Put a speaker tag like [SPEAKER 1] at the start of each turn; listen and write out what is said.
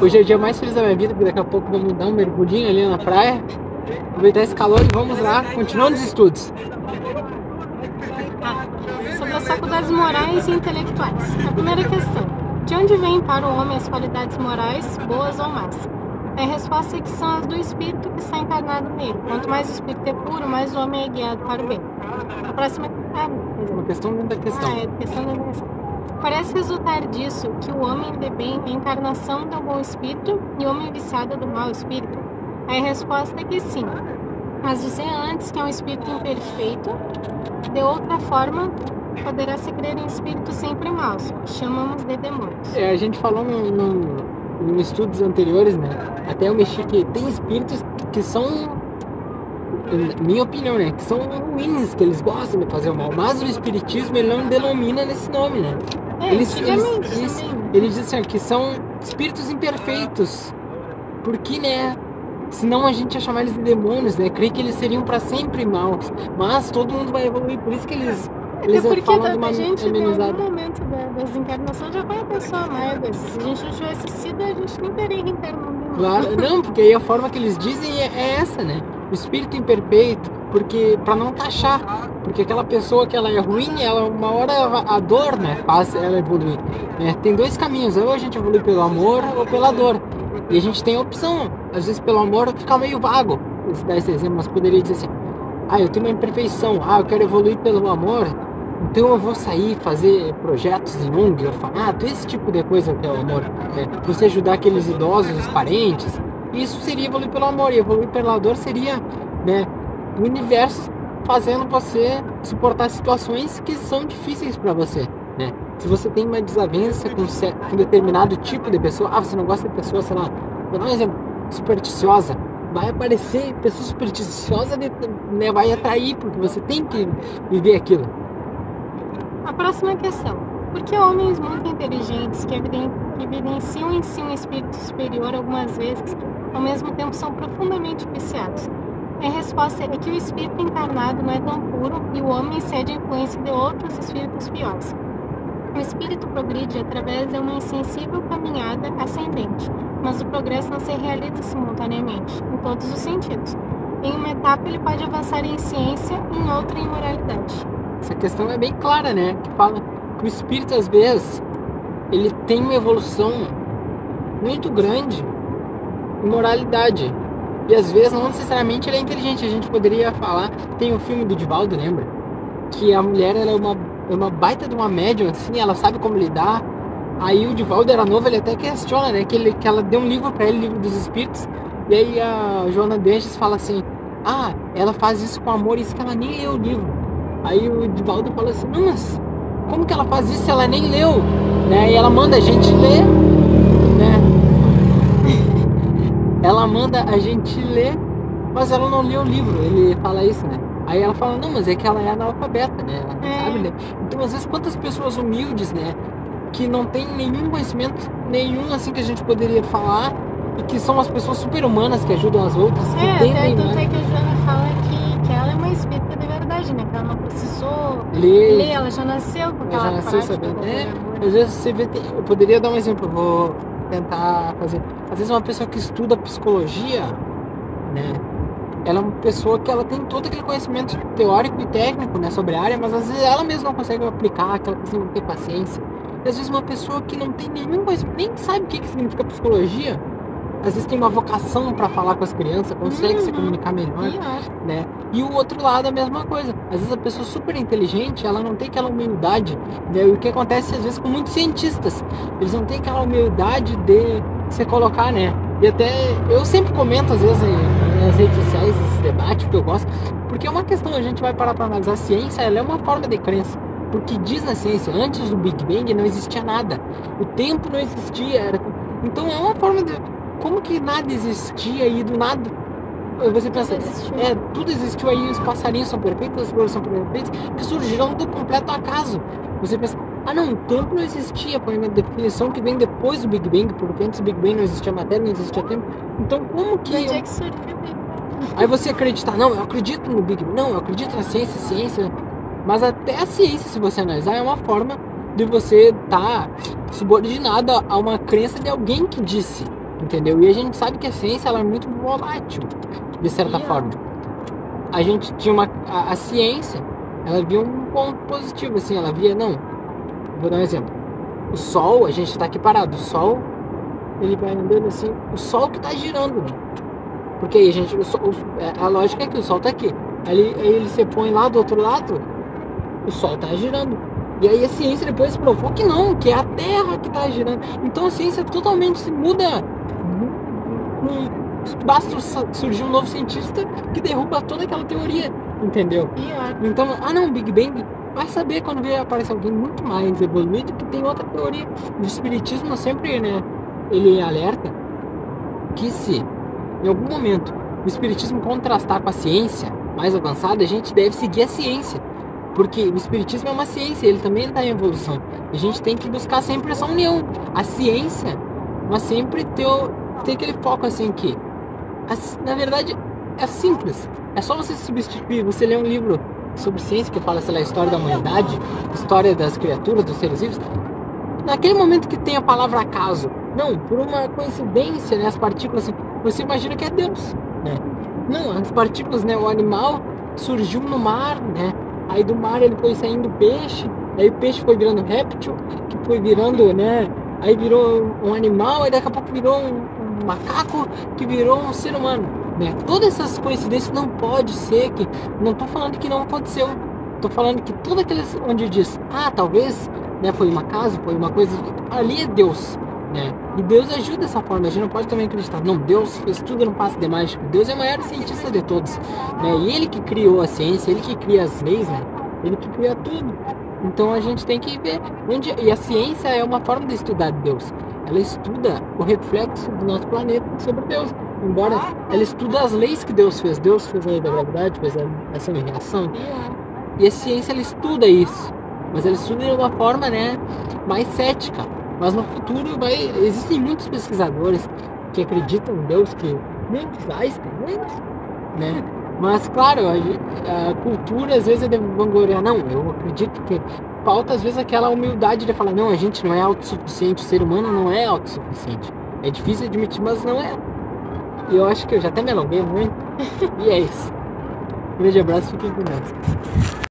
[SPEAKER 1] Hoje é o dia mais feliz da minha vida, porque daqui a pouco vamos dar um mergulhinho ali na praia. Aproveitar esse calor e vamos lá, continuando os estudos.
[SPEAKER 2] Ah, sobre as faculdades morais e intelectuais. A primeira questão: de onde vêm para o homem as qualidades morais, boas ou más? A resposta é que são as do espírito que está encarnado nele. Quanto mais o espírito é puro, mais o homem é guiado para o bem. A próxima. Ah,
[SPEAKER 1] Uma questão dentro da questão.
[SPEAKER 2] ah, é questão da negação. Parece resultar disso que o homem de bem é a encarnação do bom espírito e o homem viciado do mau espírito? A resposta é que sim. Mas dizer antes que é um espírito imperfeito, de outra forma, poderá se crer em espíritos sempre maus, que chamamos de demônios.
[SPEAKER 1] É, a gente falou no, em estudos anteriores, né? Até eu mexi que tem espíritos que são, minha opinião, né? Que são ruins, que eles gostam de fazer o mal. Mas o espiritismo ele não denomina nesse nome, né?
[SPEAKER 2] É,
[SPEAKER 1] Eles, eles, eles, eles assim, que são espíritos imperfeitos. Porque, né? Senão a gente ia chamar eles de demônios, né? Creio que eles seriam para sempre maus. Mas todo mundo vai evoluir, por isso que eles, eles
[SPEAKER 2] é porque da-
[SPEAKER 1] de uma
[SPEAKER 2] a gente, em
[SPEAKER 1] amenizada.
[SPEAKER 2] algum momento da, das encarnações, já foi uma pessoa amarga. Se a gente não tivesse sido, a gente nem teria reencarnado.
[SPEAKER 1] Claro, não, porque aí a forma que eles dizem é, é essa, né? O espírito imperfeito, porque para não taxar, porque aquela pessoa que ela é ruim, ela uma hora a dor, né, faz ela evoluir. né? Tem dois caminhos, ou a gente evolui pelo amor ou pela dor. E a gente tem a opção, às vezes pelo amor fica meio vago. Esse dar esse exemplo, mas poderia dizer assim: "Ah, eu tenho uma imperfeição, ah, eu quero evoluir pelo amor". Então eu vou sair fazer projetos em ONG, orfanato, esse tipo de coisa que é o amor. Né? Você ajudar aqueles idosos, os parentes. Isso seria evoluir pelo amor. E evoluir pela dor seria né, o universo fazendo você suportar situações que são difíceis para você. Né? Se você tem uma desavença com, determinado tipo de pessoa, ah, você não gosta de pessoa, sei lá, vou dar um exemplo, supersticiosa. Vai aparecer pessoa supersticiosa, né, vai atrair, porque você tem que viver aquilo.
[SPEAKER 2] A próxima questão. Por que homens muito inteligentes que evidenciam em si um espírito superior algumas vezes, ao mesmo tempo são profundamente viciados? A resposta é que o espírito encarnado não é tão puro e o homem cede à influência de outros espíritos piores. O espírito progride através de uma insensível caminhada ascendente, mas o progresso não se realiza simultaneamente, em todos os sentidos. Em uma etapa ele pode avançar em ciência, em outra em moralidade.
[SPEAKER 1] Essa questão é bem clara, né? Que fala que o espírito, às vezes, ele tem uma evolução muito grande em moralidade. E às vezes, não necessariamente ele é inteligente. A gente poderia falar. Tem o filme do Divaldo, lembra? Que a mulher ela é uma, é uma baita de uma médium, assim, ela sabe como lidar. Aí o Divaldo era novo, ele até questiona, né? Que, ele, que ela deu um livro pra ele, livro dos espíritos. E aí a Joana Denches fala assim: Ah, ela faz isso com amor, isso que ela nem leu o livro. Aí o Divaldo fala assim, não, mas como que ela faz isso se ela nem leu? Né? E ela manda a gente ler, né? Ela manda a gente ler, mas ela não leu o livro, ele fala isso, né? Aí ela fala, não, mas é que ela é analfabeta, né? Ela não
[SPEAKER 2] É.
[SPEAKER 1] sabe ler. Então, às vezes, quantas pessoas humildes, né? Que não tem nenhum conhecimento, nenhum assim que a gente poderia falar, e que são as pessoas super humanas que ajudam as outras, que
[SPEAKER 2] É, até
[SPEAKER 1] entendem,
[SPEAKER 2] tanto
[SPEAKER 1] né?
[SPEAKER 2] é que a Joana fala que, que ela é uma espírita de verdade, né? Que ela não precisou
[SPEAKER 1] Ler,
[SPEAKER 2] ler, ela já nasceu com
[SPEAKER 1] Ela
[SPEAKER 2] aquela
[SPEAKER 1] já nasceu sabendo.
[SPEAKER 2] do
[SPEAKER 1] É,
[SPEAKER 2] amor.
[SPEAKER 1] Às vezes você vê, eu poderia dar um exemplo, eu vou tentar fazer. Às vezes uma pessoa que estuda psicologia, né? Ela é uma pessoa que ela tem todo aquele conhecimento teórico e técnico, né, sobre a área, mas às vezes ela mesma não consegue aplicar, que ela precisa ter paciência. E às vezes uma pessoa que não tem nenhum conhecimento, nem sabe o que, que significa psicologia, às vezes tem uma vocação para falar com as crianças, consegue se
[SPEAKER 2] Uhum.
[SPEAKER 1] comunicar melhor
[SPEAKER 2] Pior.
[SPEAKER 1] né? E o outro lado a mesma coisa. Às vezes a pessoa super inteligente, ela não tem aquela humildade, né? E o que acontece às vezes com muitos cientistas, eles não têm aquela humildade de se colocar, né? E até eu sempre comento às vezes nas redes sociais esses debates que eu gosto, porque é uma questão, a gente vai parar para analisar a ciência, ela é uma forma de crença. Porque diz na ciência, antes do Big Bang não existia nada. O tempo não existia, era então é uma forma de como que nada existia e do nada você pensa,
[SPEAKER 2] existiu.
[SPEAKER 1] é, tudo existiu aí, os passarinhos são perfeitos, as flores são perfeitas, que surgiram do completo acaso. Você pensa, ah não, o tempo não existia, põe uma definição que vem depois do Big Bang, porque antes do Big Bang não existia matéria, não existia tempo. Então como
[SPEAKER 2] De onde é
[SPEAKER 1] que.
[SPEAKER 2] que surgiu o Big Bang?
[SPEAKER 1] Aí você acredita, não, eu acredito no Big Bang, não, eu acredito na ciência, ciência. Mas até a ciência, se você analisar, é uma forma de você estar subordinado a uma crença de alguém que disse. Entendeu? E a gente sabe que a ciência ela é muito volátil, de certa
[SPEAKER 2] Yeah.
[SPEAKER 1] forma. A gente tinha uma a, a ciência, ela via um ponto positivo, assim, ela via não. Vou dar um exemplo. O Sol, a gente está aqui parado. O Sol, ele vai andando assim. O Sol que está girando, né? Porque aí a gente, o Sol, é, a lógica é que o Sol está aqui. Aí, ele- aí ele se põe lá do outro lado, o Sol está girando. E aí a ciência depois provou que não, que é a Terra que está girando. Então a ciência totalmente se muda. Basta su- surgir um novo cientista que derruba toda aquela teoria, entendeu? Então, ah não, Big Bang, vai saber quando vê aparece alguém muito mais evoluído que tem outra teoria. O espiritismo sempre, né, ele alerta que se em algum momento o espiritismo contrastar com a ciência mais avançada, a gente deve seguir a ciência. Porque o espiritismo é uma ciência, ele também está em evolução. A gente tem que buscar sempre essa união. A ciência, mas sempre ter, ter aquele foco assim que, na verdade, é simples. É só você substituir, você lê um livro sobre ciência que fala, sei lá, história da humanidade, história das criaturas, dos seres vivos. Naquele momento que tem a palavra acaso, não, por uma coincidência, né, as partículas, assim, você imagina que é Deus, né? Não, as partículas, né, o animal surgiu no mar, né? Aí do mar ele foi saindo peixe, aí o peixe foi virando réptil, que foi virando, né? Aí virou um animal, aí daqui a pouco virou um, um macaco, que virou um ser humano, né? Todas essas coincidências não pode ser que, não tô falando que não aconteceu, tô falando que tudo aqueles onde diz, ah, talvez, né, foi uma casa, foi uma coisa, ali é Deus, né? E Deus ajuda dessa forma, a gente não pode também acreditar, não, Deus fez tudo no passo de mágica, Deus é o maior cientista de todos, né? E ele que criou a ciência, ele que cria as leis, né? Ele que cria tudo. Então a gente tem que ver onde e a ciência é uma forma de estudar Deus. Ela estuda o reflexo do nosso planeta sobre Deus. Embora ela estuda as leis que Deus fez. Deus fez a lei da gravidade, fez a ação e reação. E a ciência ela estuda isso, mas ela estuda de uma forma, né, mais cética. Mas no futuro vai, existem muitos pesquisadores que acreditam em Deus, que muitos Einstein, muitos, né? Mas claro, a, a cultura às vezes é de vangloriar, não, eu acredito que falta às vezes aquela humildade de falar, não, a gente não é autossuficiente, o ser humano não é autossuficiente. É difícil admitir, mas não é. E eu acho que eu já até me alonguei muito. e é isso. Um grande abraço, fiquem com Deus.